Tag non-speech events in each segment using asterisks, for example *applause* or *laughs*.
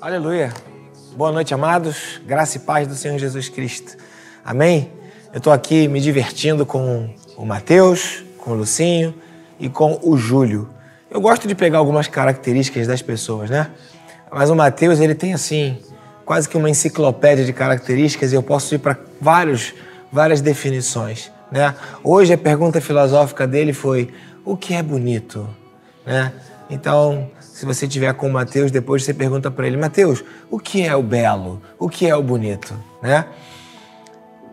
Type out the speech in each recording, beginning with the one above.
Aleluia. Boa noite, amados. Graça e paz do Senhor Jesus Cristo. Amém? Eu estou aqui me divertindo com o Mateus, com o Lucinho e com o Júlio. Eu gosto de pegar algumas características das pessoas, né? Mas o Mateus, ele tem assim, quase que uma enciclopédia de características e eu posso ir para vários, várias definições, né? Hoje a pergunta filosófica dele foi: o que é bonito, né? Então, se você tiver com o Mateus, depois você pergunta para ele: Mateus, o que é o belo? O que é o bonito, né?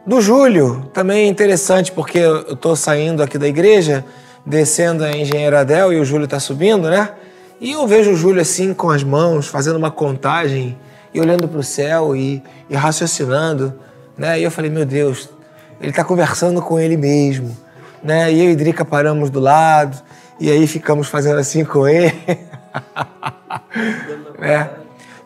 Do Júlio, também é interessante porque eu estou saindo aqui da igreja, descendo a Engenheiro Adel e o Júlio está subindo, né? E eu vejo o Júlio assim com as mãos, fazendo uma contagem e olhando para o céu e, e, raciocinando, né? E eu falei, meu Deus, ele está conversando com ele mesmo, né? E eu e Drica paramos do lado e aí ficamos fazendo assim com ele. *laughs* *laughs* é.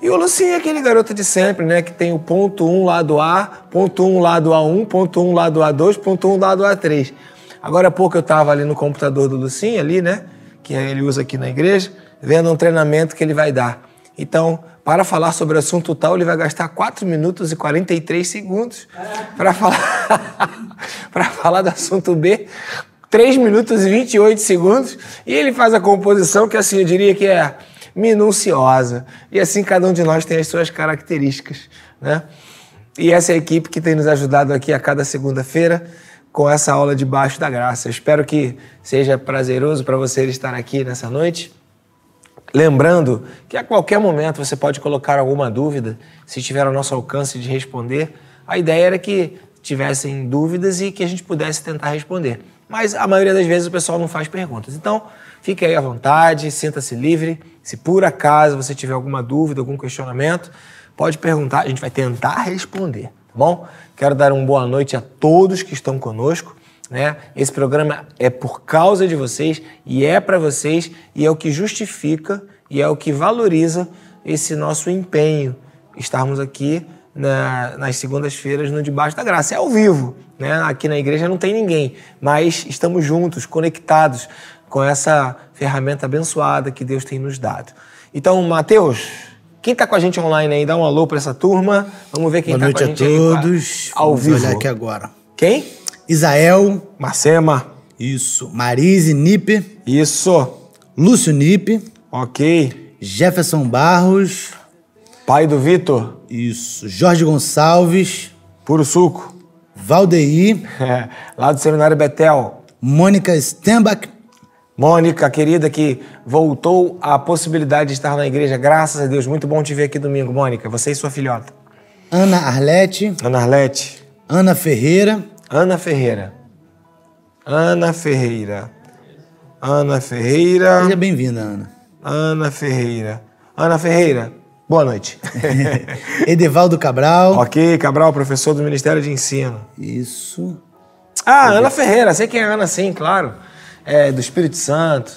E o Lucinho é aquele garoto de sempre, né? Que tem o ponto 1 um lado A, ponto 1 um lado A1, ponto 1 um lado A2, ponto 1 lado A3. Agora há pouco eu estava ali no computador do Lucinho, ali, né? Que ele usa aqui na igreja, vendo um treinamento que ele vai dar. Então, para falar sobre o assunto tal, ele vai gastar 4 minutos e 43 segundos para falar, *laughs* para falar do assunto B, 3 minutos e 28 segundos, e ele faz a composição que assim eu diria que é minuciosa. E assim cada um de nós tem as suas características, né? E essa é a equipe que tem nos ajudado aqui a cada segunda-feira com essa aula debaixo da graça. Espero que seja prazeroso para você estar aqui nessa noite. Lembrando que a qualquer momento você pode colocar alguma dúvida, se tiver ao nosso alcance de responder. A ideia era que tivessem dúvidas e que a gente pudesse tentar responder. Mas a maioria das vezes o pessoal não faz perguntas. Então, fique aí à vontade, sinta-se livre. Se por acaso você tiver alguma dúvida, algum questionamento, pode perguntar, a gente vai tentar responder, tá bom? Quero dar uma boa noite a todos que estão conosco. Né? Esse programa é por causa de vocês e é para vocês e é o que justifica e é o que valoriza esse nosso empenho estarmos aqui na, nas segundas-feiras no Debaixo da Graça. É ao vivo, né? Aqui na igreja não tem ninguém, mas estamos juntos, conectados com essa ferramenta abençoada que Deus tem nos dado. Então, Mateus, quem está com a gente online aí, dá um alô para essa turma. Vamos ver quem está com a gente a todos. Aí, ao Vamos vivo. olhar aqui agora. Quem? Isael. Marcema. Isso. Marise Nipe. Isso. Lúcio Nipe. Ok. Jefferson Barros. Pai do Vitor. Isso. Jorge Gonçalves. Puro suco. Valdeir. *laughs* É, lá do Seminário Betel. Mônica Stembach. Mônica, querida, que voltou à possibilidade de estar na igreja. Graças a Deus. Muito bom te ver aqui domingo, Mônica. Você e sua filhota. Ana Arlete. Ana Arlete. Ana Ferreira. Ana Ferreira. Ana Ferreira. Ana Ferreira. Seja bem-vinda, Ana. Ana Ferreira. Ana Ferreira, boa noite. *laughs* Edevaldo Cabral. ok, Cabral, professor do Ministério de Ensino. Isso. Ah, Ana Ferreira, sei quem é Ana, sim, claro. É, do Espírito Santo.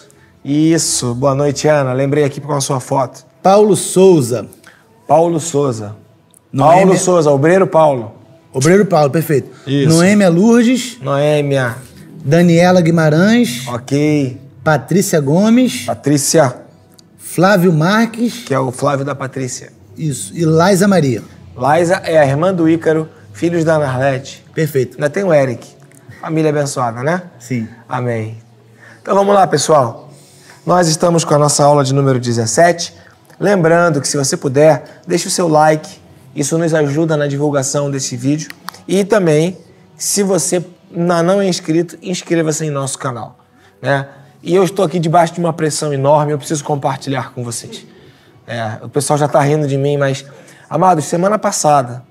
Isso, boa noite, Ana. Lembrei aqui com a sua foto. Paulo Souza. Paulo Souza. Noêmia- Paulo Souza, obreiro Paulo. Obreiro Paulo, perfeito. Isso. Noêmia Lourdes. Noêmia, Daniela Guimarães. ok. Patrícia Gomes. Patrícia, Flávio Marques. que é o Flávio da Patrícia. Isso. E Laisa Maria. Laisa é a irmã do Ícaro, filhos da Narlete. Perfeito. Ainda tem o Eric. Família abençoada, né? Sim. Amém. Então vamos lá, pessoal. Nós estamos com a nossa aula de número 17. Lembrando que se você puder, deixe o seu like. Isso nos ajuda na divulgação desse vídeo. E também, se você não é inscrito, inscreva-se em nosso canal. Né? E eu estou aqui debaixo de uma pressão enorme, eu preciso compartilhar com vocês. É, o pessoal já está rindo de mim, mas, amados, semana passada,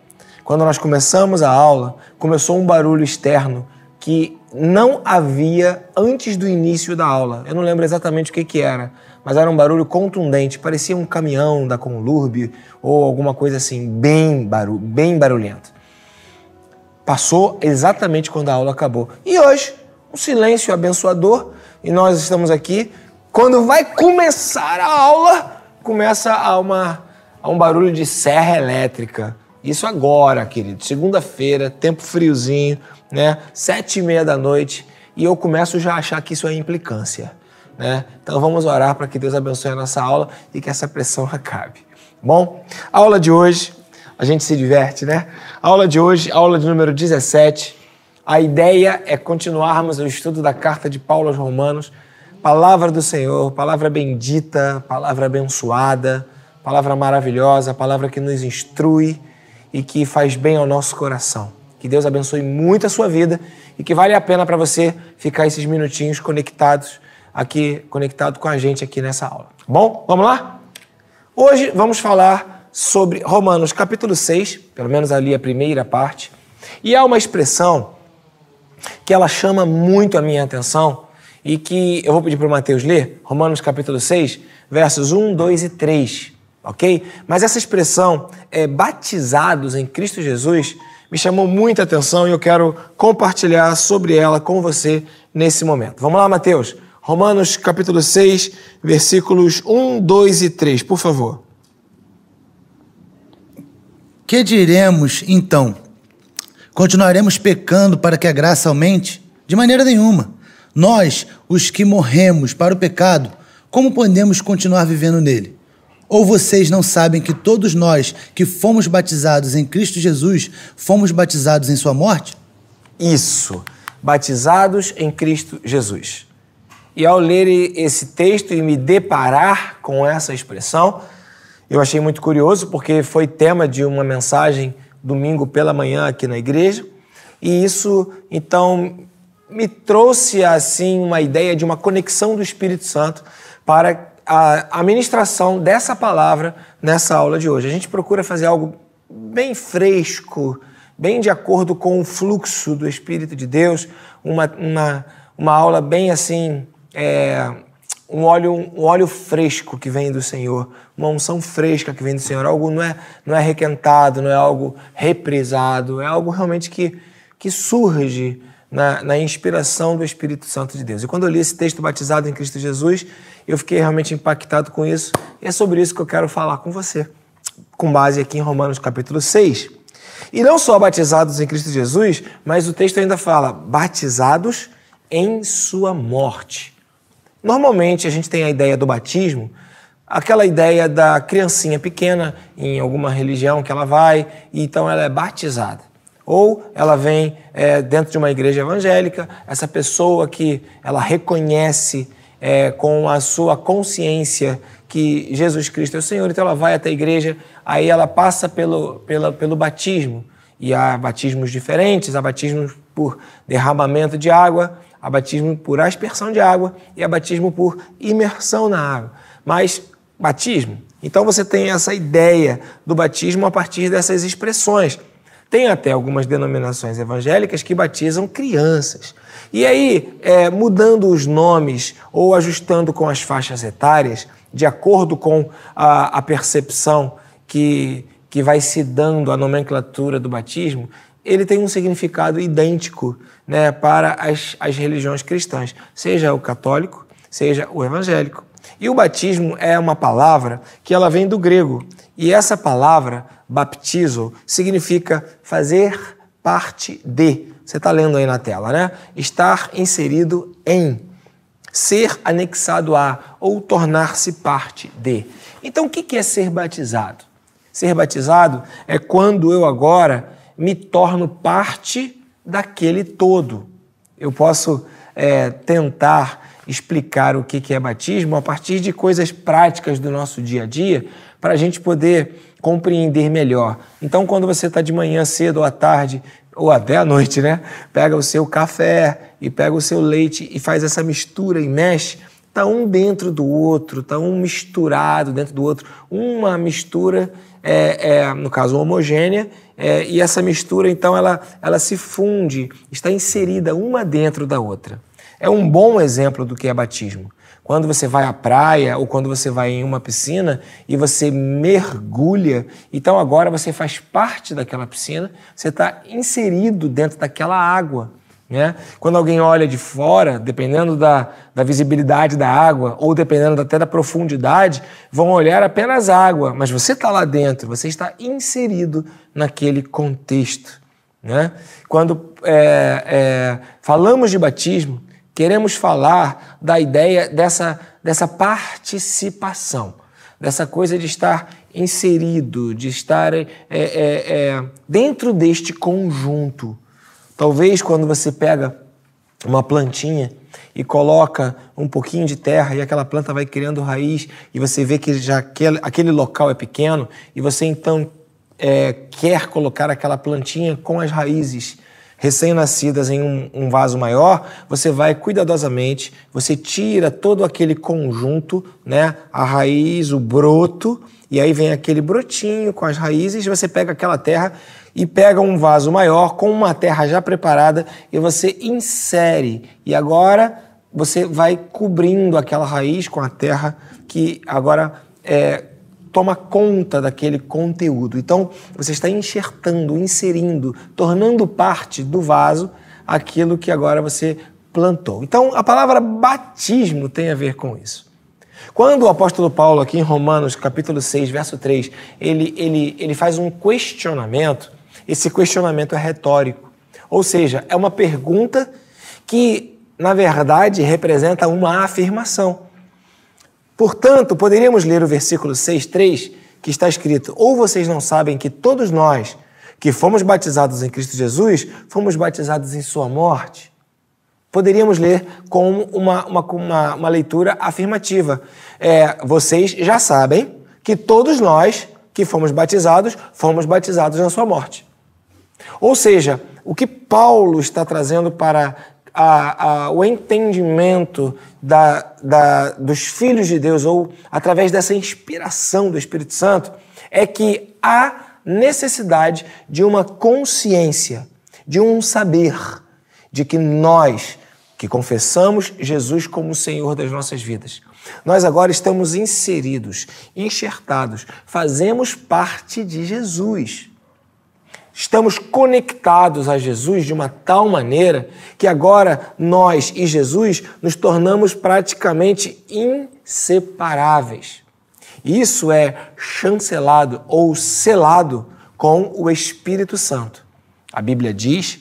quando nós começamos a aula, começou um barulho externo que não havia antes do início da aula. Eu não lembro exatamente o que, que era, mas era um barulho contundente, parecia um caminhão da Conlurb ou alguma coisa assim, bem, bem barulhento. Passou exatamente quando a aula acabou. E hoje, um silêncio abençoador, e nós estamos aqui. Quando vai começar a aula, começa a, uma, a um barulho de serra elétrica. Isso agora, querido. Segunda-feira, tempo friozinho, né? Sete e meia da noite. E eu começo já a achar que isso é implicância. Né? Então vamos orar para que Deus abençoe a nossa aula e que essa pressão *laughs* acabe. Bom, a aula de hoje, a gente se diverte, né? A aula de hoje, aula de número 17. A ideia é continuarmos o estudo da carta de Paulo aos Romanos. Palavra do Senhor, palavra bendita, palavra abençoada, palavra maravilhosa, palavra que nos instrui e que faz bem ao nosso coração. Que Deus abençoe muito a sua vida e que vale a pena para você ficar esses minutinhos conectados aqui, conectado com a gente aqui nessa aula. Bom, vamos lá? Hoje vamos falar sobre Romanos capítulo 6, pelo menos ali a primeira parte, e há uma expressão que ela chama muito a minha atenção e que eu vou pedir para o Mateus ler, Romanos capítulo 6, versos 1, 2 e 3, ok? Mas essa expressão, é, batizados em Cristo Jesus, me chamou muita atenção e eu quero compartilhar sobre ela com você nesse momento. Vamos lá, Mateus. Romanos capítulo 6, versículos 1, 2 e 3, por favor. Que diremos então? Continuaremos pecando para que a graça aumente? De maneira nenhuma. Nós, os que morremos para o pecado, como podemos continuar vivendo nele? Ou vocês não sabem que todos nós que fomos batizados em Cristo Jesus fomos batizados em Sua morte? Isso, batizados em Cristo Jesus. E ao ler esse texto e me deparar com essa expressão, eu achei muito curioso porque foi tema de uma mensagem domingo pela manhã aqui na igreja. E isso, então, me trouxe assim uma ideia de uma conexão do Espírito Santo para a administração dessa palavra nessa aula de hoje. A gente procura fazer algo bem fresco, bem de acordo com o fluxo do Espírito de Deus, uma, uma, uma aula bem assim, é, um, óleo, um óleo fresco que vem do Senhor, uma unção fresca que vem do Senhor. Algo não é, não é requentado, não é algo reprisado, é algo realmente que, que surge na, na, inspiração do Espírito Santo de Deus. E quando eu li esse texto batizado em Cristo Jesus, eu fiquei realmente impactado com isso. E é sobre isso que eu quero falar com você, com base aqui em Romanos capítulo 6. E não só batizados em Cristo Jesus, mas o texto ainda fala batizados em sua morte. Normalmente a gente tem a ideia do batismo, aquela ideia da criancinha pequena em alguma religião que ela vai, e então ela é batizada. Ou ela vem é, dentro de uma igreja evangélica, essa pessoa que ela reconhece é, com a sua consciência que Jesus Cristo é o Senhor, então ela vai até a igreja, aí ela passa pelo, pela, pelo batismo. E há batismos diferentes, há batismos por derramamento de água, há batismo por aspersão de água e há batismo por imersão na água. Mas batismo, então você tem essa ideia do batismo a partir dessas expressões. Tem até algumas denominações evangélicas que batizam crianças. E aí, é, mudando os nomes ou ajustando com as faixas etárias, de acordo com a, a percepção que, que vai se dando a nomenclatura do batismo, ele tem um significado idêntico né, para as, as religiões cristãs, seja o católico, seja o evangélico. E o batismo é uma palavra que ela vem do grego. E essa palavra, baptizo, significa fazer parte de. Você está lendo aí na tela, né? Estar inserido em, ser anexado a ou tornar-se parte de. Então, o que é ser batizado? Ser batizado é quando eu agora me torno parte daquele todo. Eu posso é, tentar explicar o que é batismo a partir de coisas práticas do nosso dia a dia, para a gente poder compreender melhor. Então, quando você está de manhã cedo ou à tarde, ou até à noite, né? Pega o seu café e pega o seu leite e faz essa mistura e mexe, tá um dentro do outro, tá um misturado dentro do outro, uma mistura, é, é no caso homogênea, é, e essa mistura então ela, ela se funde, está inserida uma dentro da outra. É um bom exemplo do que é batismo. Quando você vai à praia ou quando você vai em uma piscina e você mergulha, então agora você faz parte daquela piscina, você está inserido dentro daquela água. Né? Quando alguém olha de fora, dependendo da, da visibilidade da água ou dependendo até da profundidade, vão olhar apenas água, mas você está lá dentro, você está inserido naquele contexto. Né? Quando é, é, falamos de batismo, queremos falar da ideia dessa, dessa participação. dessa coisa de estar inserido, de estar é, é, é, dentro deste conjunto. Talvez quando você pega uma plantinha e coloca um pouquinho de terra e aquela planta vai criando raiz e você vê que já aquele, aquele local é pequeno e você então é, quer colocar aquela plantinha com as raízes recém-nascidas em um, um, vaso maior, você vai cuidadosamente, você tira todo aquele conjunto, né, a raiz, o broto, e aí vem aquele brotinho com as raízes, você pega aquela terra e pega um vaso maior com uma terra já preparada e você insere. E agora você vai cobrindo aquela raiz com a terra que agora é, toma conta daquele conteúdo. Então, você está enxertando, inserindo, tornando parte do vaso aquilo que agora você plantou. Então, a palavra batismo tem a ver com isso. Quando o apóstolo Paulo, aqui em Romanos, capítulo 6, verso 3, ele, ele, ele faz um questionamento, esse questionamento é retórico. Ou seja, é uma pergunta que, na verdade, representa uma afirmação. Portanto, poderíamos ler o versículo 6,3, que está escrito: Ou vocês não sabem que todos nós que fomos batizados em Cristo Jesus, fomos batizados em Sua morte? Poderíamos ler como uma, uma, uma, uma leitura afirmativa. É, vocês já sabem que todos nós que fomos batizados, fomos batizados na Sua morte. Ou seja, o que Paulo está trazendo para a, a, o entendimento da, da, dos filhos de Deus, ou através dessa inspiração do Espírito Santo, é que há necessidade de uma consciência, de um saber, de que nós, que confessamos Jesus como Senhor das nossas vidas, nós agora estamos inseridos, enxertados, fazemos parte de Jesus. Estamos conectados a Jesus de uma tal maneira que agora nós e Jesus nos tornamos praticamente inseparáveis. Isso é chancelado ou selado com o Espírito Santo. A Bíblia diz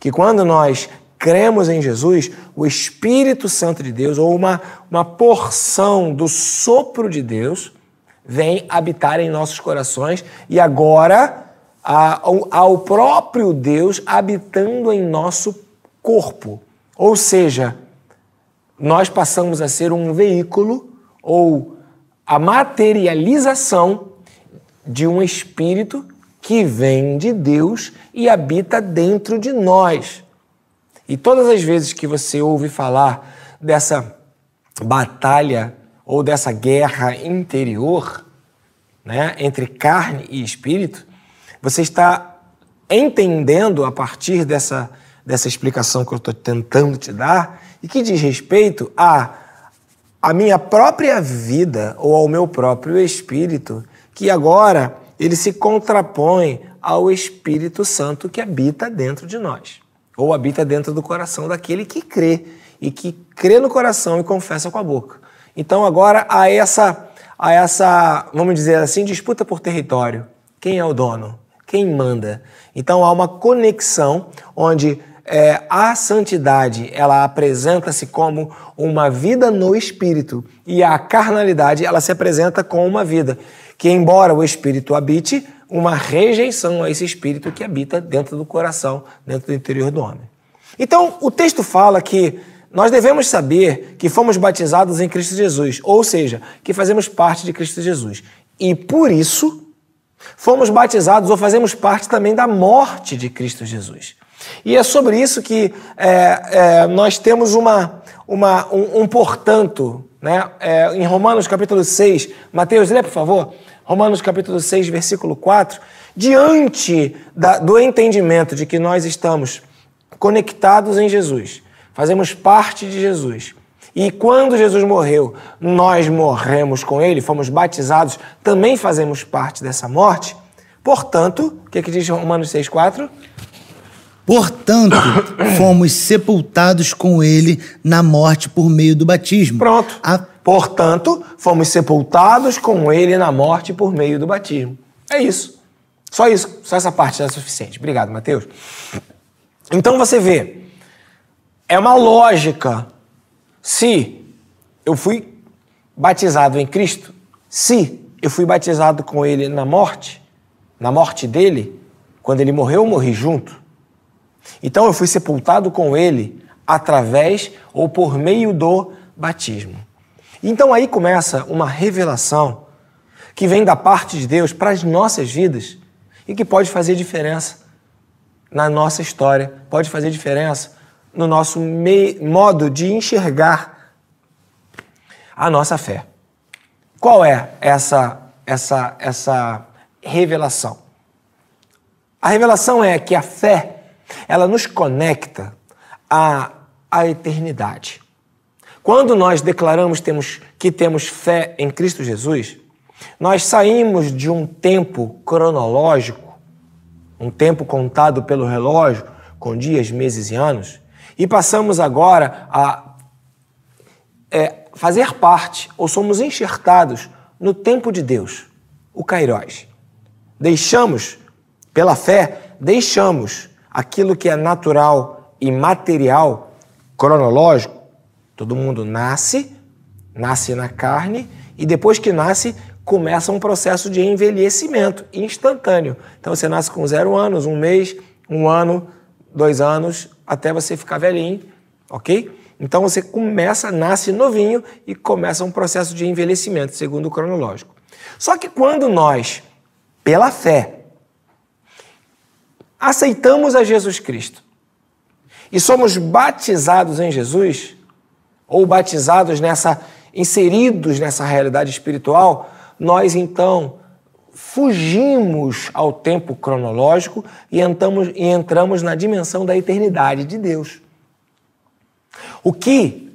que quando nós cremos em Jesus, o Espírito Santo de Deus, ou uma, uma porção do sopro de Deus, vem habitar em nossos corações e agora ao próprio Deus habitando em nosso corpo. Ou seja, nós passamos a ser um veículo ou a materialização de um espírito que vem de Deus e habita dentro de nós. E todas as vezes que você ouve falar dessa batalha ou dessa guerra interior, né, entre carne e espírito, você está entendendo a partir dessa, dessa explicação que eu estou tentando te dar e que diz respeito a a minha própria vida ou ao meu próprio espírito, que agora ele se contrapõe ao Espírito Santo que habita dentro de nós, ou habita dentro do coração daquele que crê e que crê no coração e confessa com a boca. Então agora há essa, há essa, vamos dizer assim, disputa por território. Quem é o dono? Quem manda. Então há uma conexão onde é, a santidade ela apresenta-se como uma vida no espírito e a carnalidade ela se apresenta como uma vida que embora o espírito habite uma rejeição a esse espírito que habita dentro do coração, dentro do interior do homem. Então o texto fala que nós devemos saber que fomos batizados em Cristo Jesus, ou seja, que fazemos parte de Cristo Jesus. E por isso Fomos batizados ou fazemos parte também da morte de Cristo Jesus. E é sobre isso que é, é, nós temos uma, uma, um, um portanto, né? É, em Romanos capítulo 6, Mateus, lê por favor, Romanos capítulo 6, versículo 4, diante da, do entendimento de que nós estamos conectados em Jesus, fazemos parte de Jesus, e quando Jesus morreu, nós morremos com ele, fomos batizados, também fazemos parte dessa morte. Portanto, o que, é que diz Romanos 6,4? Portanto, *coughs* fomos sepultados com ele na morte por meio do batismo. Pronto. A... Portanto, fomos sepultados com ele na morte por meio do batismo. É isso. Só isso. Só essa parte já é suficiente. Obrigado, Mateus. Então você vê, é uma lógica se eu fui batizado em Cristo, Se eu fui batizado com ele na morte, na morte dele, quando ele morreu, eu morri junto. Então eu fui sepultado com ele através ou por meio do batismo. Então aí começa uma revelação que vem da parte de Deus para as nossas vidas e que pode fazer diferença na nossa história, pode fazer diferença no nosso modo de enxergar a nossa fé. Qual é essa essa essa revelação? A revelação é que a fé ela nos conecta à, à eternidade. Quando nós declaramos temos, que temos fé em Cristo Jesus, nós saímos de um tempo cronológico, um tempo contado pelo relógio, com dias, meses e anos, e passamos agora a é, fazer parte, ou somos enxertados no tempo de Deus, o Kairos. Deixamos, pela fé, deixamos aquilo que é natural e material, cronológico, todo mundo nasce, nasce na carne, e depois que nasce, começa um processo de envelhecimento instantâneo. Então você nasce com zero anos, um mês, um ano, dois anos, até você ficar velhinho, ok? Então você começa, nasce novinho e começa um processo de envelhecimento, segundo o cronológico. Só que quando nós, pela fé, aceitamos a Jesus Cristo e somos batizados em Jesus, ou batizados nessa, inseridos nessa realidade espiritual, nós então fugimos ao tempo cronológico e entramos, e entramos na dimensão da eternidade de Deus. O que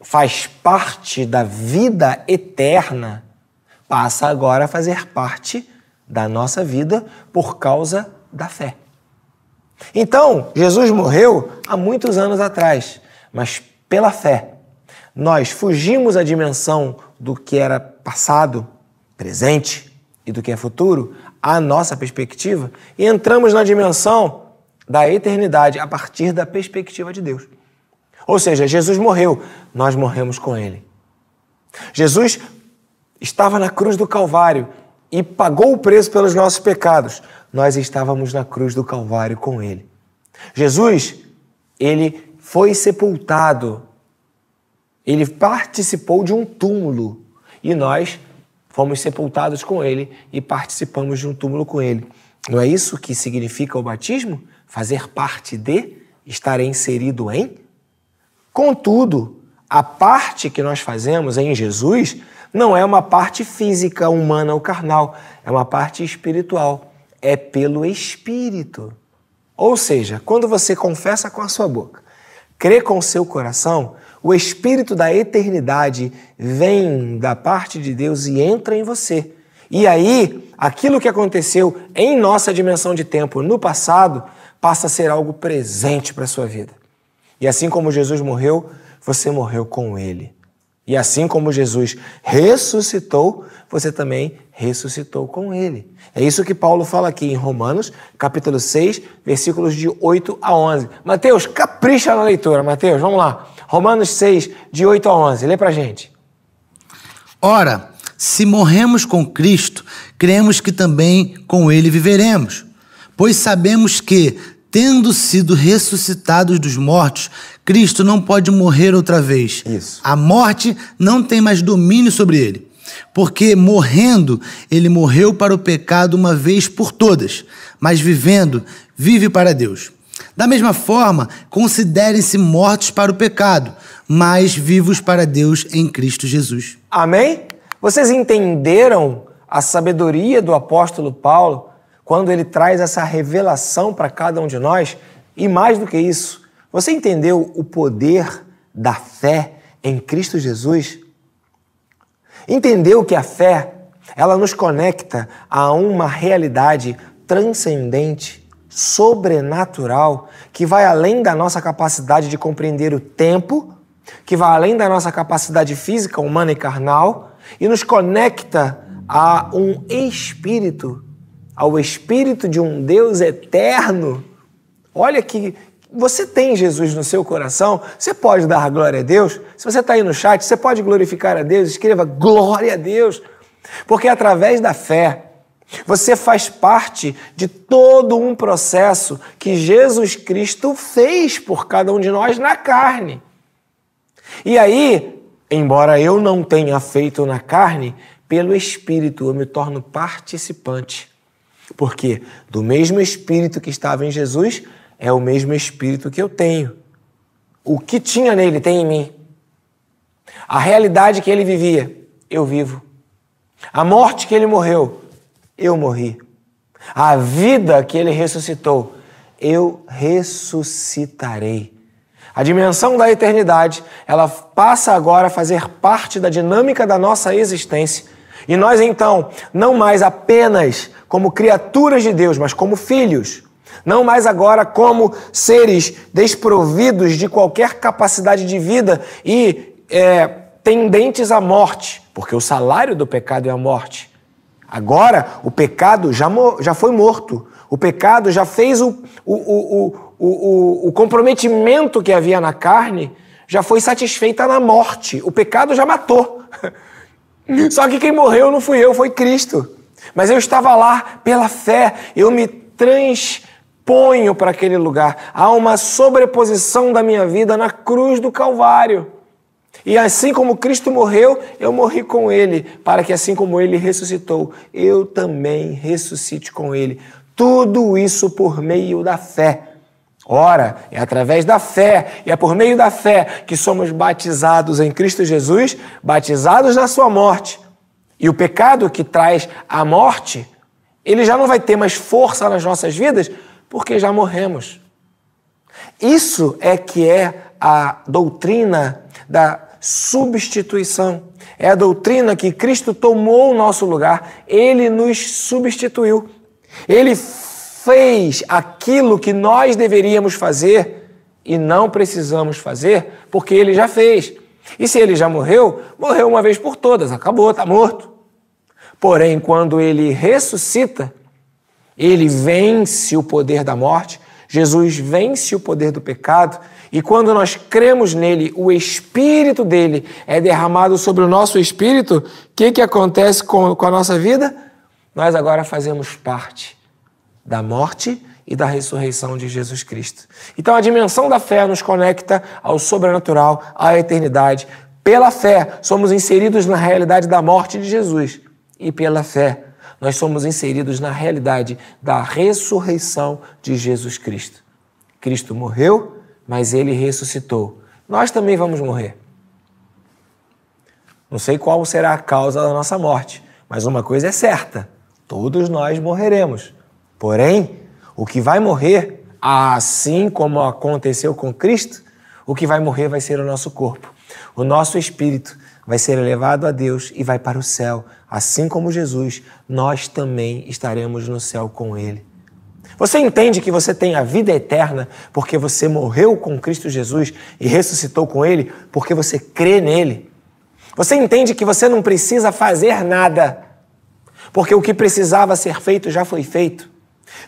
faz parte da vida eterna passa agora a fazer parte da nossa vida por causa da fé. Então, Jesus morreu há muitos anos atrás, mas pela fé, nós fugimos à dimensão do que era passado presente e do que é futuro, a nossa perspectiva, e entramos na dimensão da eternidade a partir da perspectiva de Deus. Ou seja, Jesus morreu, nós morremos com ele. Jesus estava na cruz do Calvário e pagou o preço pelos nossos pecados. Nós estávamos na cruz do Calvário com ele. Jesus, ele foi sepultado. Ele participou de um túmulo e nós fomos sepultados com ele e participamos de um túmulo com ele. Não é isso que significa o batismo? Fazer parte de, estar inserido em? Contudo, a parte que nós fazemos em Jesus não é uma parte física, humana ou carnal, é uma parte espiritual. É pelo Espírito. Ou seja, quando você confessa com a sua boca, crê com o seu coração, o Espírito da eternidade vem da parte de Deus e entra em você. E aí, aquilo que aconteceu em nossa dimensão de tempo no passado passa a ser algo presente para a sua vida. E assim como Jesus morreu, você morreu com ele. E assim como Jesus ressuscitou, você também ressuscitou com ele. É isso que Paulo fala aqui em Romanos, capítulo 6, versículos de 8 a 11. Mateus, capricha na leitura, Mateus, vamos lá. Romanos 6, de 8 a 11. Lê pra gente. Ora, se morremos com Cristo, cremos que também com ele viveremos. Pois sabemos que, tendo sido ressuscitados dos mortos, Cristo não pode morrer outra vez. Isso. A morte não tem mais domínio sobre ele. Porque morrendo, ele morreu para o pecado uma vez por todas, mas vivendo, vive para Deus. Da mesma forma, considerem-se mortos para o pecado, mas vivos para Deus em Cristo Jesus. Amém? Vocês entenderam a sabedoria do apóstolo Paulo quando ele traz essa revelação para cada um de nós? E mais do que isso, você entendeu o poder da fé em Cristo Jesus? Entendeu que a fé, ela nos conecta a uma realidade transcendente sobrenatural que vai além da nossa capacidade de compreender o tempo, que vai além da nossa capacidade física, humana e carnal, e nos conecta a um espírito, ao espírito de um Deus eterno. Olha que você tem Jesus no seu coração, você pode dar glória a Deus. Se você está aí no chat, você pode glorificar a Deus, escreva glória a Deus. Porque através da fé, você faz parte de todo um processo que Jesus Cristo fez por cada um de nós na carne. E aí, embora eu não tenha feito na carne, pelo Espírito eu me torno participante. Porque do mesmo Espírito que estava em Jesus, é o mesmo Espírito que eu tenho. O que tinha nele tem em mim. A realidade que ele vivia, eu vivo. A morte que ele morreu, eu morri. A vida que ele ressuscitou, eu ressuscitarei. A dimensão da eternidade, ela passa agora a fazer parte da dinâmica da nossa existência. E nós então, não mais apenas como criaturas de Deus, mas como filhos, não mais agora como seres desprovidos de qualquer capacidade de vida e é, tendentes à morte, porque o salário do pecado é a morte. Agora, o pecado já, já foi morto. O pecado já fez o, o, o, o, o comprometimento que havia na carne, já foi satisfeita na morte. O pecado já matou. *laughs* Só que quem morreu não fui eu, foi Cristo. Mas eu estava lá pela fé, eu me transponho para aquele lugar. Há uma sobreposição da minha vida na cruz do Calvário. E assim como Cristo morreu, eu morri com ele, para que assim como ele ressuscitou, eu também ressuscite com ele. Tudo isso por meio da fé. Ora, é através da fé, e é por meio da fé que somos batizados em Cristo Jesus, batizados na sua morte. E o pecado que traz a morte, ele já não vai ter mais força nas nossas vidas, porque já morremos. Isso é que é a doutrina da substituição. É a doutrina que Cristo tomou o nosso lugar, ele nos substituiu. Ele fez aquilo que nós deveríamos fazer e não precisamos fazer, porque ele já fez. E se ele já morreu, morreu uma vez por todas, acabou, está morto. Porém, quando ele ressuscita, ele vence o poder da morte, Jesus vence o poder do pecado, e quando nós cremos nele, o Espírito dele é derramado sobre o nosso espírito, o que, que acontece com, com a nossa vida? Nós agora fazemos parte da morte e da ressurreição de Jesus Cristo. Então a dimensão da fé nos conecta ao sobrenatural, à eternidade. Pela fé, somos inseridos na realidade da morte de Jesus. E pela fé, nós somos inseridos na realidade da ressurreição de Jesus Cristo. Cristo morreu, mas ele ressuscitou. Nós também vamos morrer. Não sei qual será a causa da nossa morte, mas uma coisa é certa: todos nós morreremos. Porém, o que vai morrer, assim como aconteceu com Cristo, o que vai morrer vai ser o nosso corpo. O nosso espírito vai ser elevado a Deus e vai para o céu. Assim como Jesus, nós também estaremos no céu com Ele. Você entende que você tem a vida eterna porque você morreu com Cristo Jesus e ressuscitou com Ele porque você crê nele? Você entende que você não precisa fazer nada porque o que precisava ser feito já foi feito?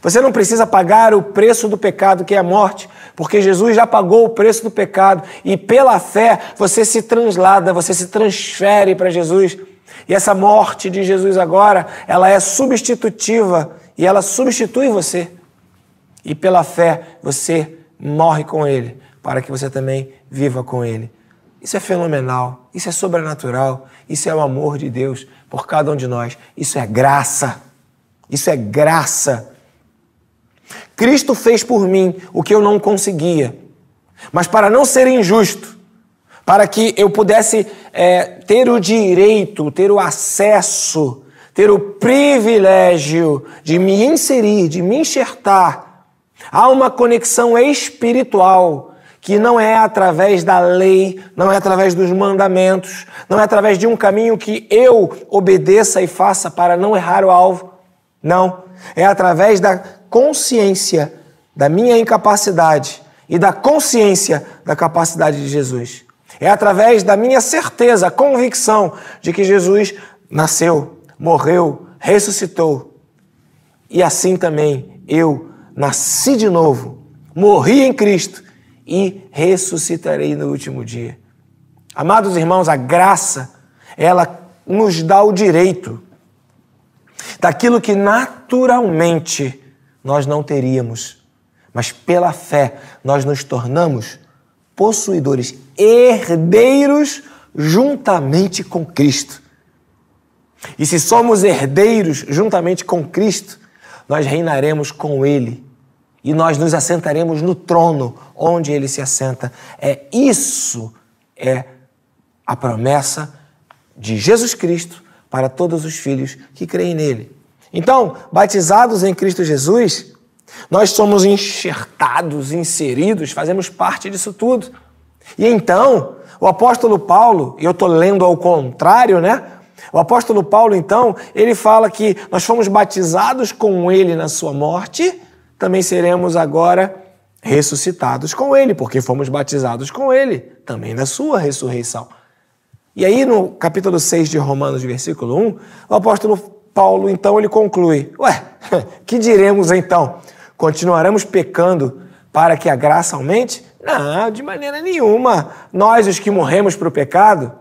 Você não precisa pagar o preço do pecado, que é a morte, porque Jesus já pagou o preço do pecado e pela fé você se translada, você se transfere para Jesus. E essa morte de Jesus agora, ela é substitutiva e ela substitui você. E pela fé você morre com ele, para que você também viva com ele. Isso é fenomenal, isso é sobrenatural, isso é o amor de Deus por cada um de nós. Isso é graça. Isso é graça. Cristo fez por mim o que eu não conseguia. Mas para não ser injusto, para que eu pudesse é, ter o direito, ter o acesso, ter o privilégio de me inserir, de me enxertar, há uma conexão espiritual que não é através da lei, não é através dos mandamentos, não é através de um caminho que eu obedeça e faça para não errar o alvo. Não, é através da consciência da minha incapacidade e da consciência da capacidade de Jesus. É através da minha certeza, convicção de que Jesus nasceu, morreu, ressuscitou. E assim também eu nasci de novo, morri em Cristo e ressuscitarei no último dia. Amados irmãos, a graça, ela nos dá o direito daquilo que naturalmente nós não teríamos, mas pela fé nós nos tornamos possuidores, herdeiros juntamente com Cristo. E se somos herdeiros juntamente com Cristo, nós reinaremos com Ele e nós nos assentaremos no trono onde Ele se assenta. É isso é a promessa de Jesus Cristo para todos os filhos que creem nele. Então, batizados em Cristo Jesus, nós somos enxertados, inseridos, fazemos parte disso tudo. E então, o apóstolo Paulo, e eu estou lendo ao contrário, né? O apóstolo Paulo, então, ele fala que nós fomos batizados com ele na sua morte, também seremos agora ressuscitados com ele, porque fomos batizados com ele, também na sua ressurreição. E aí, no capítulo 6 de Romanos, versículo 1, o apóstolo Paulo, então, ele conclui: Ué, *laughs* que diremos então? Continuaremos pecando para que a graça aumente? Não, de maneira nenhuma. Nós, os que morremos para o pecado,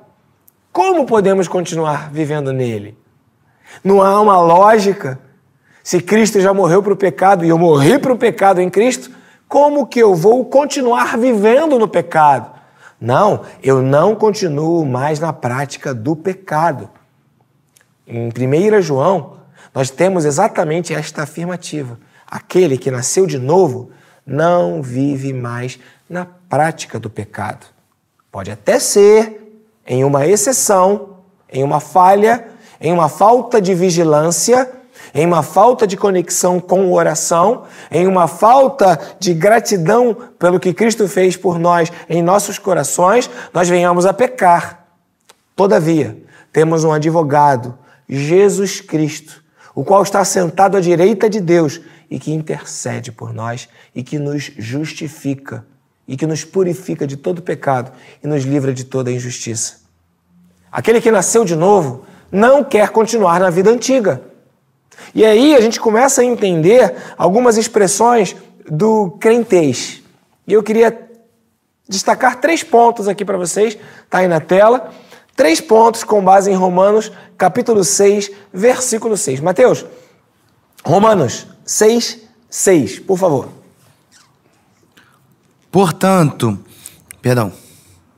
como podemos continuar vivendo nele? Não há uma lógica. Se Cristo já morreu para o pecado e eu morri para o pecado em Cristo, como que eu vou continuar vivendo no pecado? Não, eu não continuo mais na prática do pecado. Em 1 João, nós temos exatamente esta afirmativa: aquele que nasceu de novo não vive mais na prática do pecado. Pode até ser em uma exceção, em uma falha, em uma falta de vigilância, em uma falta de conexão com oração, em uma falta de gratidão pelo que Cristo fez por nós em nossos corações, nós venhamos a pecar. Todavia, temos um advogado, Jesus Cristo, o qual está sentado à direita de Deus e que intercede por nós e que nos justifica e que nos purifica de todo pecado e nos livra de toda injustiça. Aquele que nasceu de novo não quer continuar na vida antiga. E aí a gente começa a entender algumas expressões do crentez. E eu queria destacar três pontos aqui para vocês, tá aí na tela. Três pontos com base em Romanos, capítulo 6, versículo 6. Mateus, Romanos 6, 6, por favor. Portanto, perdão.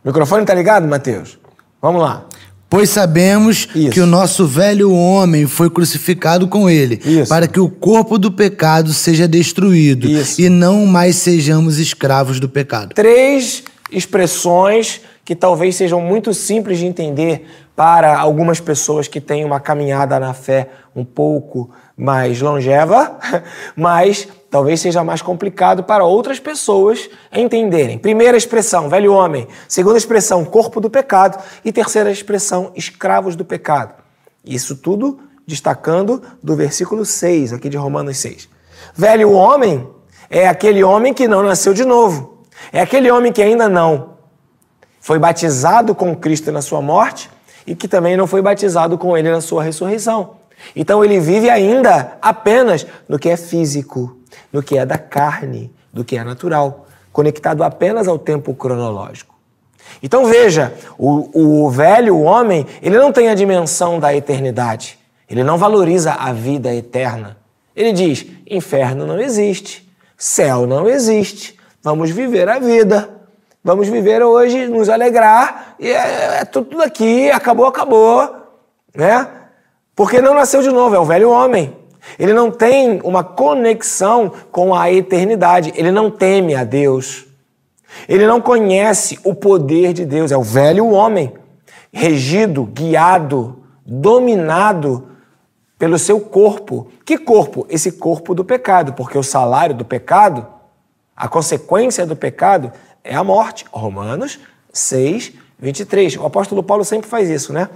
O microfone tá ligado, Mateus? Vamos lá. Pois sabemos Isso. que o nosso velho homem foi crucificado com ele, Isso. para que o corpo do pecado seja destruído Isso. e não mais sejamos escravos do pecado. Três expressões que talvez sejam muito simples de entender para algumas pessoas que têm uma caminhada na fé um pouco mais longeva, *laughs* mas talvez seja mais complicado para outras pessoas entenderem. Primeira expressão, velho homem. Segunda expressão, corpo do pecado. E terceira expressão, escravos do pecado. Isso tudo destacando do versículo 6, aqui de Romanos 6. Velho homem é aquele homem que não nasceu de novo. É aquele homem que ainda não foi batizado com Cristo na sua morte e que também não foi batizado com ele na sua ressurreição. Então ele vive ainda apenas no que é físico, no que é da carne, do que é natural, conectado apenas ao tempo cronológico. Então veja, o, o velho homem, ele não tem a dimensão da eternidade. Ele não valoriza a vida eterna. Ele diz: inferno não existe, céu não existe, vamos viver a vida. Vamos viver hoje, nos alegrar, e é, é tudo aqui, acabou, acabou. Né? Porque não nasceu de novo, é o velho homem. Ele não tem uma conexão com a eternidade. Ele não teme a Deus. Ele não conhece o poder de Deus. É o velho homem, regido, guiado, dominado pelo seu corpo. Que corpo? Esse corpo do pecado, porque o salário do pecado, a consequência do pecado é a morte. Romanos 6, 23. O apóstolo Paulo sempre faz isso, né?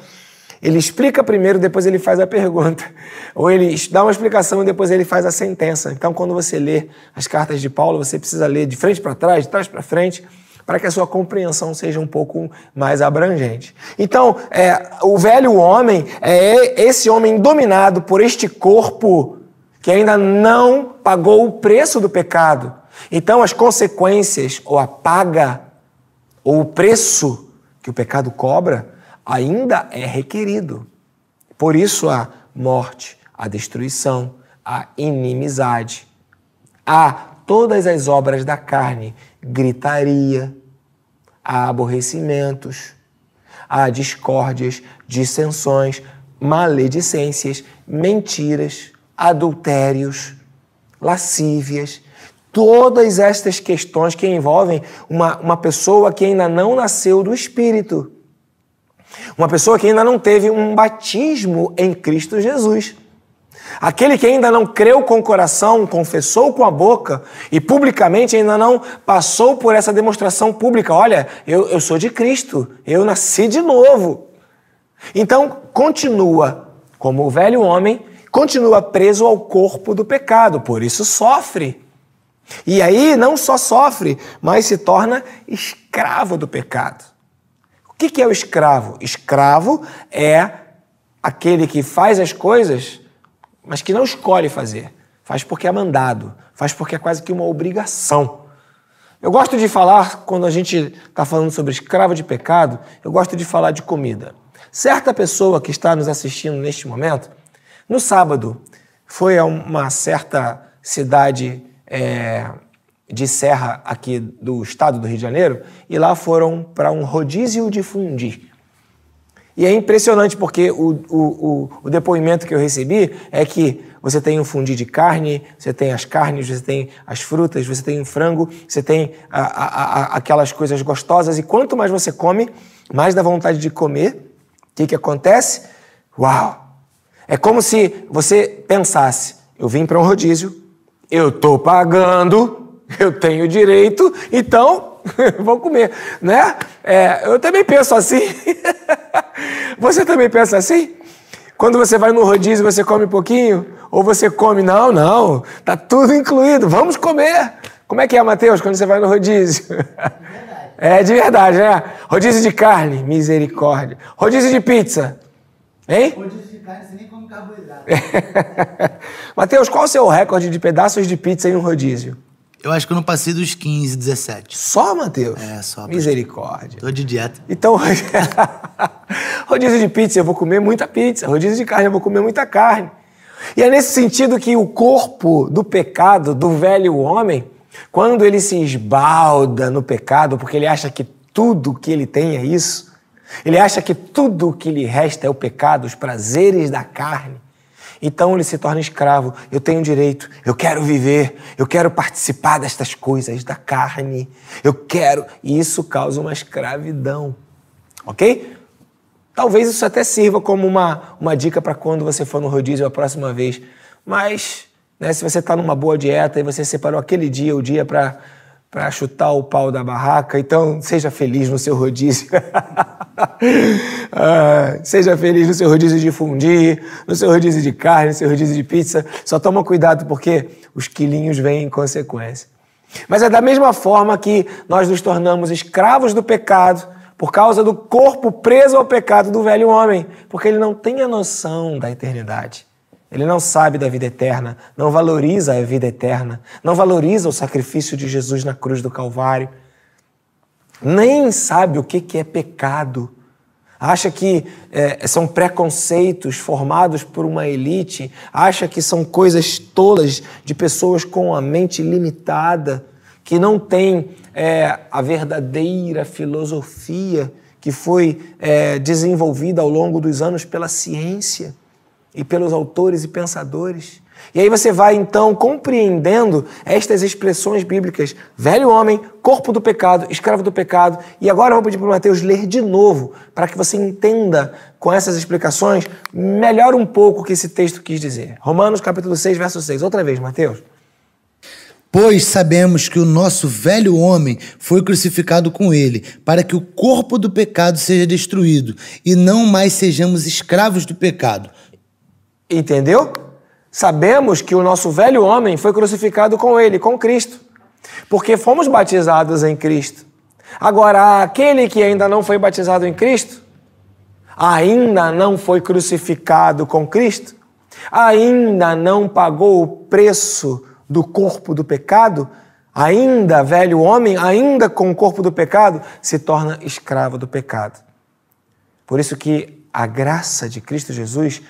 Ele explica primeiro, depois ele faz a pergunta. *laughs* Ou ele dá uma explicação e depois ele faz a sentença. Então, quando você lê as cartas de Paulo, você precisa ler de frente para trás, de trás para frente, para que a sua compreensão seja um pouco mais abrangente. Então, é, o velho homem é esse homem dominado por este corpo que ainda não pagou o preço do pecado. Então, as consequências, ou a paga, ou o preço que o pecado cobra, ainda é requerido. Por isso a morte, a destruição, a inimizade, a todas as obras da carne, gritaria, a aborrecimentos, a discórdias, dissensões, maledicências, mentiras, adultérios, lascívias, todas estas questões que envolvem uma, uma pessoa que ainda não nasceu do Espírito. Uma pessoa que ainda não teve um batismo em Cristo Jesus. Aquele que ainda não creu com o coração, confessou com a boca e publicamente ainda não passou por essa demonstração pública: olha, eu, eu sou de Cristo, eu nasci de novo. Então, continua como o velho homem, continua preso ao corpo do pecado, por isso sofre. E aí não só sofre, mas se torna escravo do pecado. O que é o escravo? Escravo é aquele que faz as coisas, mas que não escolhe fazer. Faz porque é mandado, faz porque é quase que uma obrigação. Eu gosto de falar, quando a gente está falando sobre escravo de pecado, eu gosto de falar de comida. Certa pessoa que está nos assistindo neste momento, no sábado, foi a uma certa cidade é, de serra aqui do estado do Rio de Janeiro e lá foram para um rodízio de fundi. E é impressionante porque o, o, o, o, depoimento que eu recebi é que você tem um fundi de carne, você tem as carnes, você tem as frutas, você tem o frango, você tem a, a, a, aquelas coisas gostosas e quanto mais você come, mais dá vontade de comer. O que, que acontece? Uau! É como se você pensasse: eu vim para um rodízio, eu estou pagando, eu tenho direito, então *laughs* vou comer, né? É, eu também penso assim. *laughs* você também pensa assim? Quando você vai no rodízio, você come pouquinho? Ou você come, não, não, tá tudo incluído, vamos comer. Como é que é, Mateus, quando você vai no rodízio? *laughs* É de verdade, né? Rodízio de carne, misericórdia. Rodízio de pizza, hein? Rodízio de carne, você nem come carboidrato. Mateus, qual o seu recorde de pedaços de pizza em um rodízio? Eu acho que eu não passei dos 15, 17. Só, Mateus? É, só. Misericórdia. Tô de dieta. Então, *laughs* rodízio de pizza, eu vou comer muita pizza. Rodízio de carne, eu vou comer muita carne. E é nesse sentido que o corpo do pecado, do velho homem, quando ele se esbalda no pecado, porque ele acha que tudo que ele tem é isso, ele acha que tudo o que lhe resta é o pecado, os prazeres da carne. Então ele se torna escravo. Eu tenho direito, eu quero viver, eu quero participar destas coisas da carne, eu quero. E isso causa uma escravidão. Ok? Talvez isso até sirva como uma, uma dica para quando você for no rodízio a próxima vez. Mas né, se você está numa boa dieta e você separou aquele dia, o dia para chutar o pau da barraca. Então, seja feliz no seu rodízio. *laughs* *laughs* ah, seja feliz no seu rodízio de fundir, no seu rodízio de carne, no seu rodízio de pizza. Só toma cuidado porque os quilinhos vêm em consequência. Mas é da mesma forma que nós nos tornamos escravos do pecado por causa do corpo preso ao pecado do velho homem, porque ele não tem a noção da eternidade. Ele não sabe da vida eterna, não valoriza a vida eterna, não valoriza o sacrifício de Jesus na cruz do Calvário, nem sabe o que é pecado. Acha que é, são preconceitos formados por uma elite, acha que são coisas tolas de pessoas com a mente limitada, que não têm é, a verdadeira filosofia que foi é, desenvolvida ao longo dos anos pela ciência e pelos autores e pensadores. E aí você vai então compreendendo estas expressões bíblicas: velho homem, corpo do pecado, escravo do pecado. E agora eu vou pedir para o Mateus ler de novo, para que você entenda com essas explicações melhor um pouco o que esse texto quis dizer. Romanos capítulo 6, verso 6. Outra vez, Mateus. Pois sabemos que o nosso velho homem foi crucificado com ele, para que o corpo do pecado seja destruído e não mais sejamos escravos do pecado. Entendeu? Sabemos que o nosso velho homem foi crucificado com ele, com Cristo, porque fomos batizados em Cristo. Agora, aquele que ainda não foi batizado em Cristo, ainda não foi crucificado com Cristo, ainda não pagou o preço do corpo do pecado, ainda velho homem, ainda com o corpo do pecado, se torna escravo do pecado. Por isso que a graça de Cristo Jesus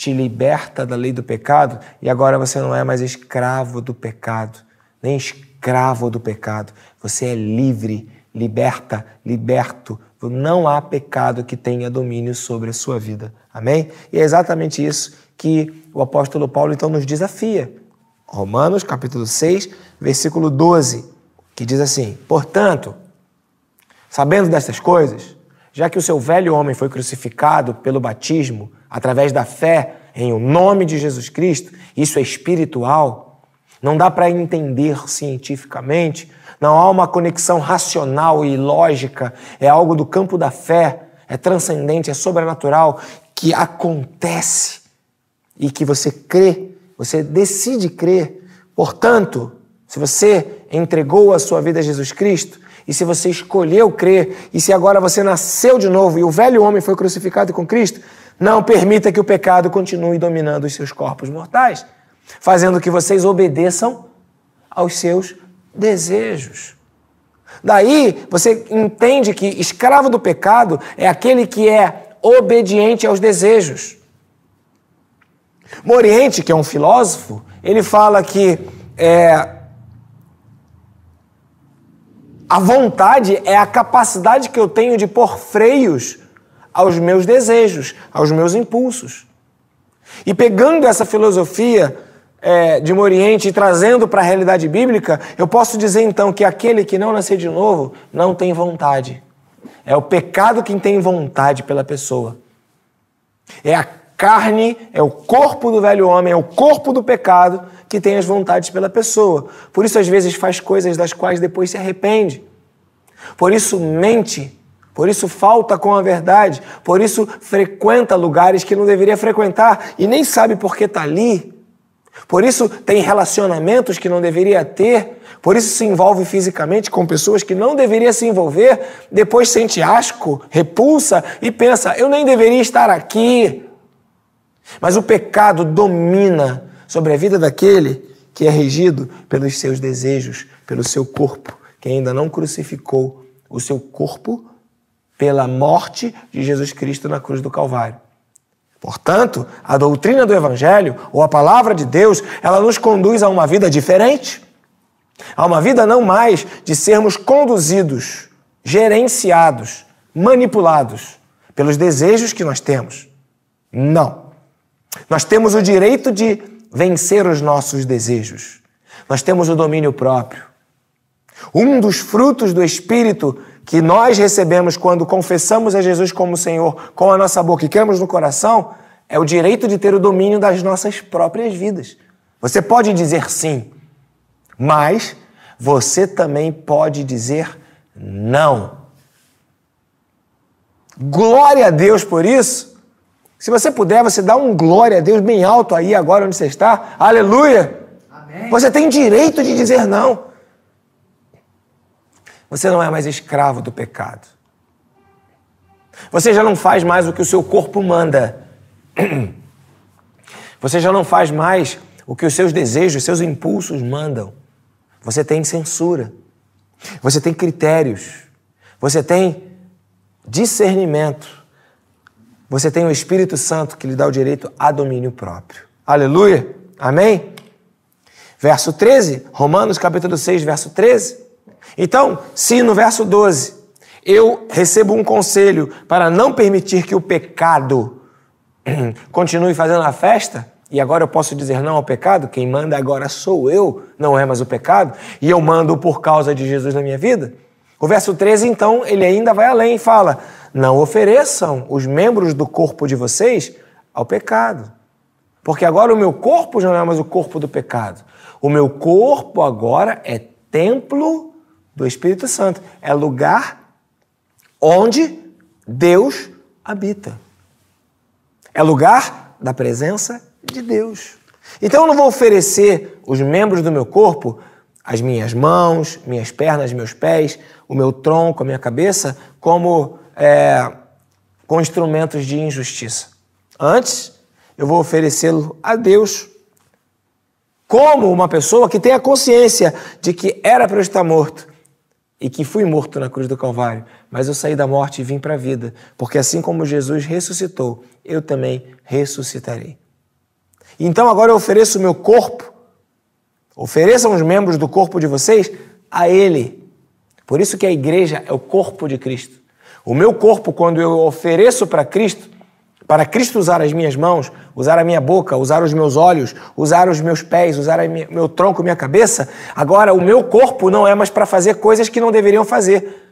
te liberta da lei do pecado e agora você não é mais escravo do pecado, nem escravo do pecado. Você é livre, liberta, liberto. Não há pecado que tenha domínio sobre a sua vida. Amém? E é exatamente isso que o apóstolo Paulo então nos desafia. Romanos, capítulo 6, versículo 12, que diz assim: Portanto, sabendo destas coisas, já que o seu velho homem foi crucificado pelo batismo, através da fé em o nome de Jesus Cristo, isso é espiritual, não dá para entender cientificamente, não há uma conexão racional e lógica, é algo do campo da fé, é transcendente, é sobrenatural, que acontece e que você crê, você decide crer. Portanto, se você entregou a sua vida a Jesus Cristo, e se você escolheu crer, e se agora você nasceu de novo e o velho homem foi crucificado com Cristo, não permita que o pecado continue dominando os seus corpos mortais, fazendo que vocês obedeçam aos seus desejos. Daí você entende que escravo do pecado é aquele que é obediente aos desejos. Moriente, que é um filósofo, ele fala que é, a vontade é a capacidade que eu tenho de pôr freios aos meus desejos, aos meus impulsos. E pegando essa filosofia é, de Moriente e trazendo para a realidade bíblica, eu posso dizer então que aquele que não nasceu de novo não tem vontade. É o pecado quem tem vontade pela pessoa. É a carne, é o corpo do velho homem, é o corpo do pecado que tem as vontades pela pessoa. Por isso, às vezes, faz coisas das quais depois se arrepende. Por isso, mente por isso falta com a verdade, por isso frequenta lugares que não deveria frequentar e nem sabe por que está ali. Por isso tem relacionamentos que não deveria ter, por isso se envolve fisicamente com pessoas que não deveria se envolver, depois sente asco, repulsa e pensa: eu nem deveria estar aqui. Mas o pecado domina sobre a vida daquele que é regido pelos seus desejos, pelo seu corpo, que ainda não crucificou o seu corpo pela morte de Jesus Cristo na cruz do Calvário. Portanto, a doutrina do Evangelho, ou a palavra de Deus, ela nos conduz a uma vida diferente. A uma vida não mais de sermos conduzidos, gerenciados, manipulados pelos desejos que nós temos. Não. Nós temos o direito de vencer os nossos desejos. Nós temos o domínio próprio. Um dos frutos do Espírito que nós recebemos quando confessamos a Jesus como Senhor com a nossa boca e cremos no coração é o direito de ter o domínio das nossas próprias vidas. Você pode dizer sim, mas você também pode dizer não. Glória a Deus por isso. Se você puder, você dá um glória a Deus bem alto aí agora onde você está. Aleluia! Amém. Você tem direito de dizer não. Você não é mais escravo do pecado. Você já não faz mais o que o seu corpo manda. *clears throat* Você já não faz mais o que os seus desejos, seus impulsos mandam. Você tem censura. Você tem critérios. Você tem discernimento. Você tem o Espírito Santo que lhe dá o direito a domínio próprio. Aleluia. Amém? Verso 13, Romanos capítulo 6, verso 13. Então, se no verso 12 eu recebo um conselho para não permitir que o pecado *clears throat* continue fazendo a festa, e agora eu posso dizer não ao pecado, quem manda agora sou eu, não é mais o pecado, e eu mando por causa de Jesus na minha vida. O verso 13, então, ele ainda vai além e fala: Não ofereçam os membros do corpo de vocês ao pecado. Porque agora o meu corpo já não é mais o corpo do pecado. O meu corpo agora é templo do Espírito Santo. É lugar onde Deus habita. É lugar da presença de Deus. Então eu não vou oferecer os membros do meu corpo, as minhas mãos, minhas pernas, meus pés, o meu tronco, a minha cabeça, como é, com instrumentos de injustiça. Antes, eu vou oferecê-lo a Deus como uma pessoa que tem a consciência de que era para eu estar morto, e que fui morto na cruz do Calvário, mas eu saí da morte e vim para a vida, porque assim como Jesus ressuscitou, eu também ressuscitarei. Então agora eu ofereço o meu corpo, ofereçam os membros do corpo de vocês a Ele. Por isso que a igreja é o corpo de Cristo. O meu corpo, quando eu ofereço para Cristo, para Cristo usar as minhas mãos, usar a minha boca, usar os meus olhos, usar os meus pés, usar minha, meu tronco, minha cabeça, agora o meu corpo não é mais para fazer coisas que não deveriam fazer,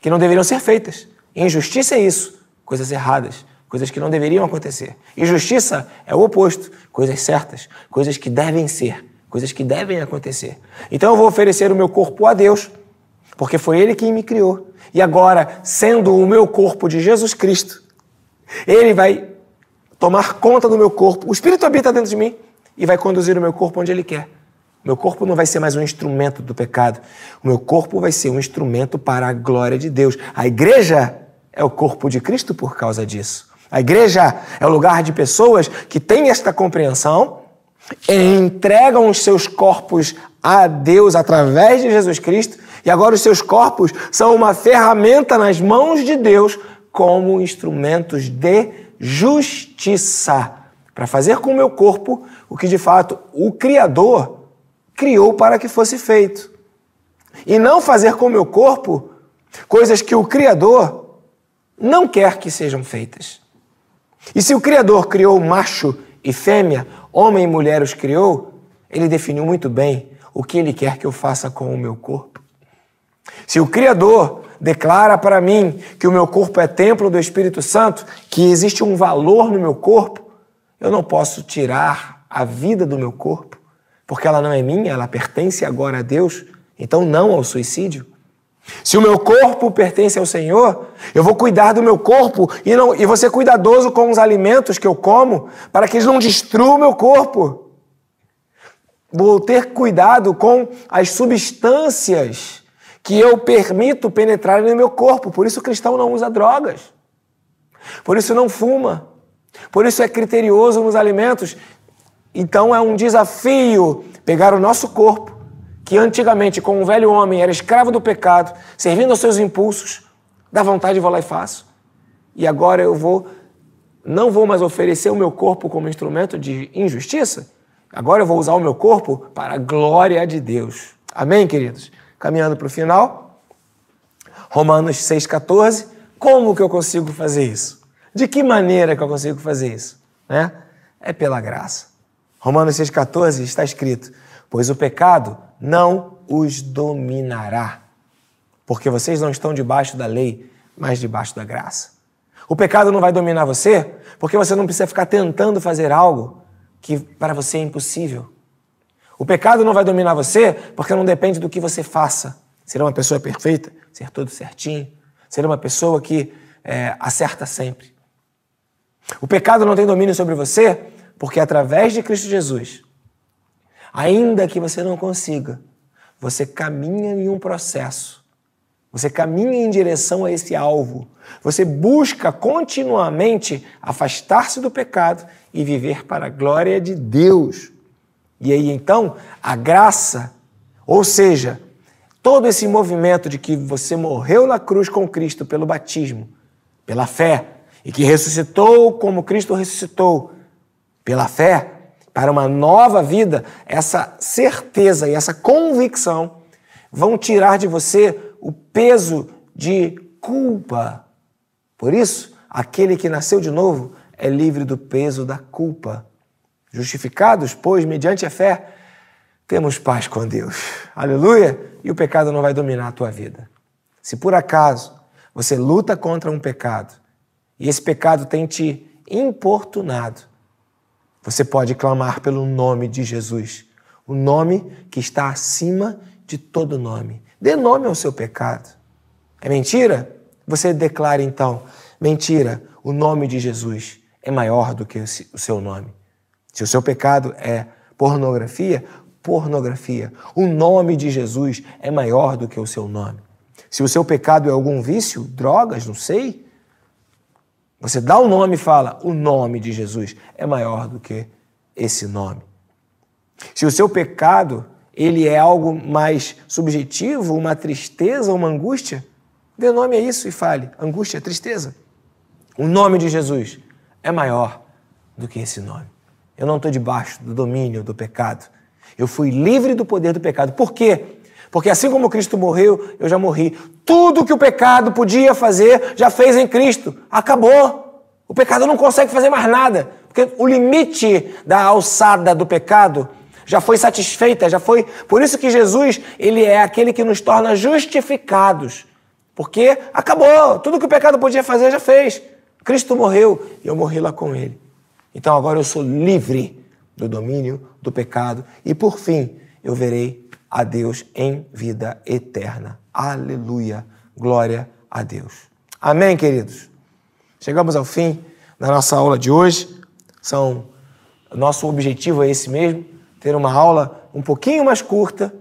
que não deveriam ser feitas. Injustiça é isso, coisas erradas, coisas que não deveriam acontecer. Injustiça é o oposto, coisas certas, coisas que devem ser, coisas que devem acontecer. Então eu vou oferecer o meu corpo a Deus, porque foi Ele quem me criou. E agora, sendo o meu corpo de Jesus Cristo, Ele vai tomar conta do meu corpo. O Espírito habita dentro de mim e vai conduzir o meu corpo onde Ele quer. O meu corpo não vai ser mais um instrumento do pecado. O meu corpo vai ser um instrumento para a glória de Deus. A igreja é o corpo de Cristo por causa disso. A igreja é o lugar de pessoas que têm esta compreensão, entregam os seus corpos a Deus através de Jesus Cristo, e agora os seus corpos são uma ferramenta nas mãos de Deus como instrumentos de justiça, para fazer com o meu corpo o que de fato o Criador criou para que fosse feito. E não fazer com o meu corpo coisas que o Criador não quer que sejam feitas. E se o Criador criou macho e fêmea, homem e mulher os criou, ele definiu muito bem o que ele quer que eu faça com o meu corpo. Se o Criador declara para mim que o meu corpo é templo do Espírito Santo, que existe um valor no meu corpo, eu não posso tirar a vida do meu corpo, porque ela não é minha, ela pertence agora a Deus, então não ao suicídio. Se o meu corpo pertence ao Senhor, eu vou cuidar do meu corpo e, não, e vou ser cuidadoso com os alimentos que eu como, para que eles não destruam o meu corpo. Vou ter cuidado com as substâncias que eu permito penetrar no meu corpo. Por isso o cristão não usa drogas. Por isso não fuma. Por isso é criterioso nos alimentos. Então é um desafio pegar o nosso corpo que antigamente, com o velho homem, era escravo do pecado, servindo aos seus impulsos, da vontade vou lá e faço. E agora eu vou, não vou mais oferecer o meu corpo como instrumento de injustiça, agora eu vou usar o meu corpo para a glória de Deus. Amém, queridos? Caminhando para o final, Romanos 6,14, como que eu consigo fazer isso? De que maneira que eu consigo fazer isso? Né? É pela graça. Romanos 6,14 está escrito: Pois o pecado não os dominará, porque vocês não estão debaixo da lei, mas debaixo da graça. O pecado não vai dominar você, porque você não precisa ficar tentando fazer algo que para você é impossível. O pecado não vai dominar você, porque não depende do que você faça. Ser uma pessoa perfeita, ser tudo certinho, ser uma pessoa que é, acerta sempre. O pecado não tem domínio sobre você, porque através de Cristo Jesus, Ainda que você não consiga, você caminha em um processo. Você caminha em direção a esse alvo. Você busca continuamente afastar-se do pecado e viver para a glória de Deus. E aí então, a graça, ou seja, todo esse movimento de que você morreu na cruz com Cristo pelo batismo, pela fé, e que ressuscitou como Cristo ressuscitou, pela fé, para uma nova vida, essa certeza e essa convicção vão tirar de você o peso de culpa. Por isso, aquele que nasceu de novo é livre do peso da culpa. Justificados, pois, mediante a fé, temos paz com Deus. Aleluia! E o pecado não vai dominar a tua vida. Se por acaso você luta contra um pecado e esse pecado tem te importunado, você pode clamar pelo nome de Jesus, o nome que está acima de todo nome. Dê nome ao seu pecado. É mentira? Você declara então: mentira, o nome de Jesus é maior do que o seu nome. Se o seu pecado é pornografia, pornografia. O nome de Jesus é maior do que o seu nome. Se o seu pecado é algum vício, drogas, não sei, você dá o nome e fala: o nome de Jesus é maior do que esse nome. Se o seu pecado ele é algo mais subjetivo, uma tristeza, uma angústia, dê nome a isso e fale: angústia, tristeza. O nome de Jesus é maior do que esse nome. Eu não estou debaixo do domínio do pecado. Eu fui livre do poder do pecado. Por quê? Porque assim como Cristo morreu, eu já morri. Tudo que o pecado podia fazer, já fez em Cristo. Acabou. O pecado não consegue fazer mais nada. Porque o limite da alçada do pecado já foi satisfeita, já foi. Por isso que Jesus, ele é aquele que nos torna justificados. Porque acabou. Tudo que o pecado podia fazer, já fez. Cristo morreu e eu morri lá com ele. Então agora eu sou livre do domínio do pecado e por fim eu verei a Deus em vida eterna. Aleluia. Glória a Deus. Amém, queridos. Chegamos ao fim da nossa aula de hoje. São nosso objetivo é esse mesmo, ter uma aula um pouquinho mais curta,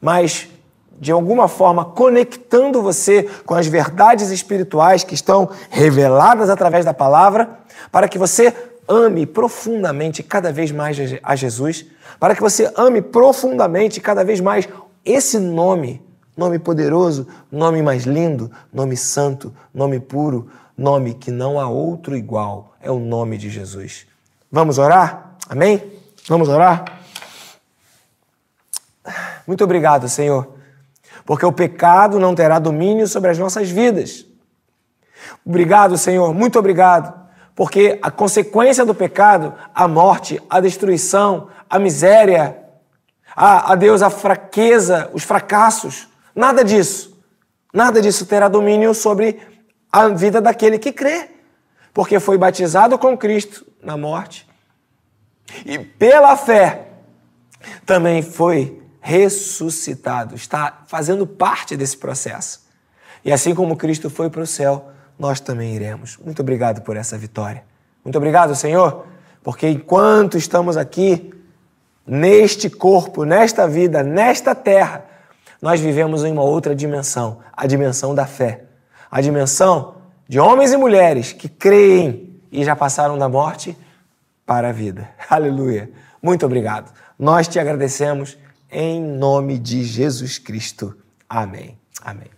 mas de alguma forma conectando você com as verdades espirituais que estão reveladas através da palavra, para que você ame profundamente cada vez mais a Jesus, para que você ame profundamente cada vez mais esse nome, nome poderoso, nome mais lindo, nome santo, nome puro, nome que não há outro igual, é o nome de Jesus. Vamos orar? Amém? Vamos orar? Muito obrigado, Senhor porque o pecado não terá domínio sobre as nossas vidas. Obrigado, Senhor, muito obrigado, porque a consequência do pecado, a morte, a destruição, a miséria, a, a Deus, a fraqueza, os fracassos, nada disso, nada disso terá domínio sobre a vida daquele que crê, porque foi batizado com Cristo na morte e pela fé também foi ressuscitado, está fazendo parte desse processo. E assim como Cristo foi para o céu, nós também iremos. Muito obrigado por essa vitória. Muito obrigado, Senhor, porque enquanto estamos aqui, neste corpo, nesta vida, nesta terra, nós vivemos em uma outra dimensão, a dimensão da fé. A dimensão de homens e mulheres que creem e já passaram da morte para a vida. *laughs* Aleluia. Muito obrigado. Nós te agradecemos em nome de Jesus Cristo. Amém. Amém.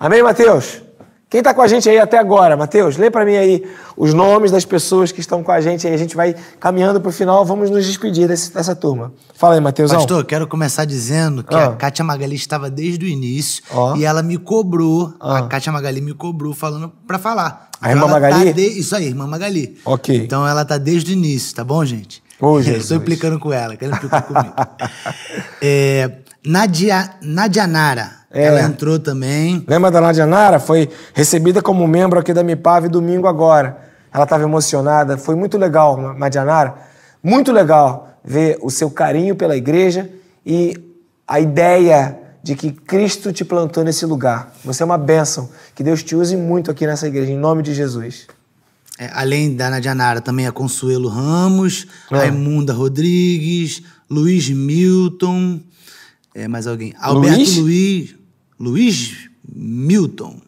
Amém, Mateus? Quem está com a gente aí até agora? Mateus, lê para mim aí os nomes das pessoas que estão com a gente aí. A gente vai caminhando para o final, vamos nos despedir desse, dessa turma. Fala aí, Mateus. Pastor, quero começar dizendo que ah. a Kátia Magali estava desde o início oh. e ela me cobrou, ah. a Kátia Magali me cobrou falando para falar. A irmã então Magali? Tá de... Isso aí, irmã Magali. Ok. Então ela tá desde o início, tá bom, gente? Ô, Jesus. Estou implicando com ela, que ela implicou comigo. *laughs* é, Nadia, Nadianara, é. ela entrou também. Lembra da Nadianara? Foi recebida como membro aqui da MIPAV domingo agora. Ela estava emocionada, foi muito legal, Nadianara. Muito legal ver o seu carinho pela igreja e a ideia de que Cristo te plantou nesse lugar. Você é uma bênção. Que Deus te use muito aqui nessa igreja, em nome de Jesus. É, além da Nadianara, também a Consuelo Ramos, é. Raimunda Rodrigues, Luiz Milton, é, mais alguém. Alberto Luiz? Luiz. Luiz Milton.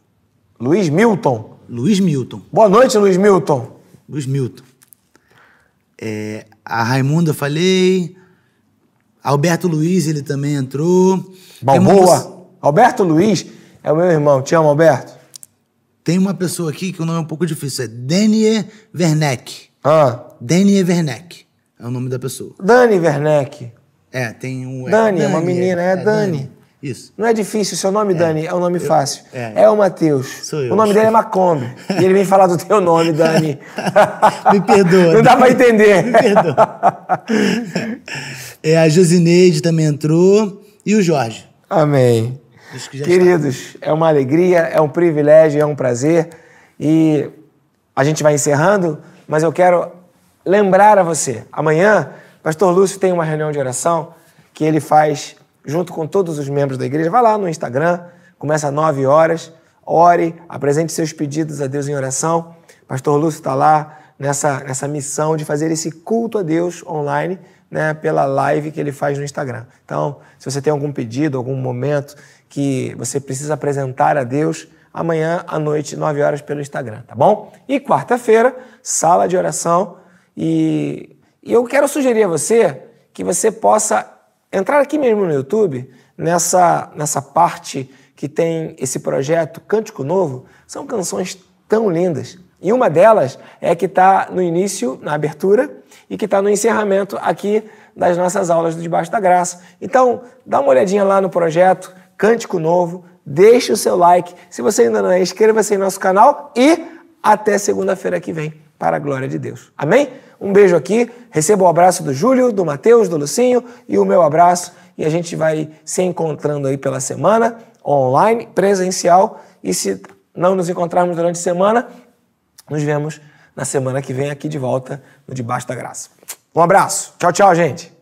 Luiz Milton? Luiz Milton. Boa noite, Luiz Milton. Luiz Milton. É, a Raimunda, falei. Alberto Luiz, ele também entrou. Balboa. Alberto Luiz é o meu irmão. Te amo, Alberto. Tem uma pessoa aqui que o nome é um pouco difícil, é Daniel Werneck. Ah. Daniel Werneck é o nome da pessoa. Dani Werneck. É, tem um... É, Dani, é uma menina, é, é Dani. Dani. Isso. Não é difícil, seu nome, é. Dani, é um nome eu, fácil. É, é o Matheus. Sou eu. O nome dele é Macombe. e ele vem falar do teu nome, Dani. *laughs* Me perdoa. Não dá pra entender. Me perdoa. é, a Josineide também entrou. E o Jorge. Amém. Queridos, é uma alegria, é um privilégio, é um prazer. E a gente vai encerrando, mas eu quero lembrar a você: amanhã, Pastor Lúcio tem uma reunião de oração que ele faz junto com todos os membros da igreja. Vai lá no Instagram, começa às 9 horas, ore, apresente seus pedidos a Deus em oração. Pastor Lúcio está lá nessa, nessa missão de fazer esse culto a Deus online né, pela live que ele faz no Instagram. Então, se você tem algum pedido, algum momento que você precisa apresentar a Deus, amanhã à noite, 9 horas, pelo Instagram, tá bom? E quarta-feira, sala de oração. E, e eu quero sugerir a você que você possa entrar aqui mesmo no YouTube, nessa, nessa parte que tem esse projeto Cântico Novo. São canções tão lindas, E uma delas é que está no início, na abertura, e que está no encerramento aqui das nossas aulas do Debaixo da Graça. Então, dá uma olhadinha lá no projeto Cântico Novo, deixe o seu like. Se você ainda não é, inscreva-se em nosso canal e até segunda-feira que vem, para a glória de Deus. Amém? Um beijo aqui, receba o abraço do Júlio, do Mateus, do Lucinho e o meu abraço. E a gente vai se encontrando aí pela semana, online, presencial. E se não nos encontrarmos durante a semana, nos vemos na semana que vem aqui de volta no Debaixo da Graça. Um abraço. Tchau, tchau, gente.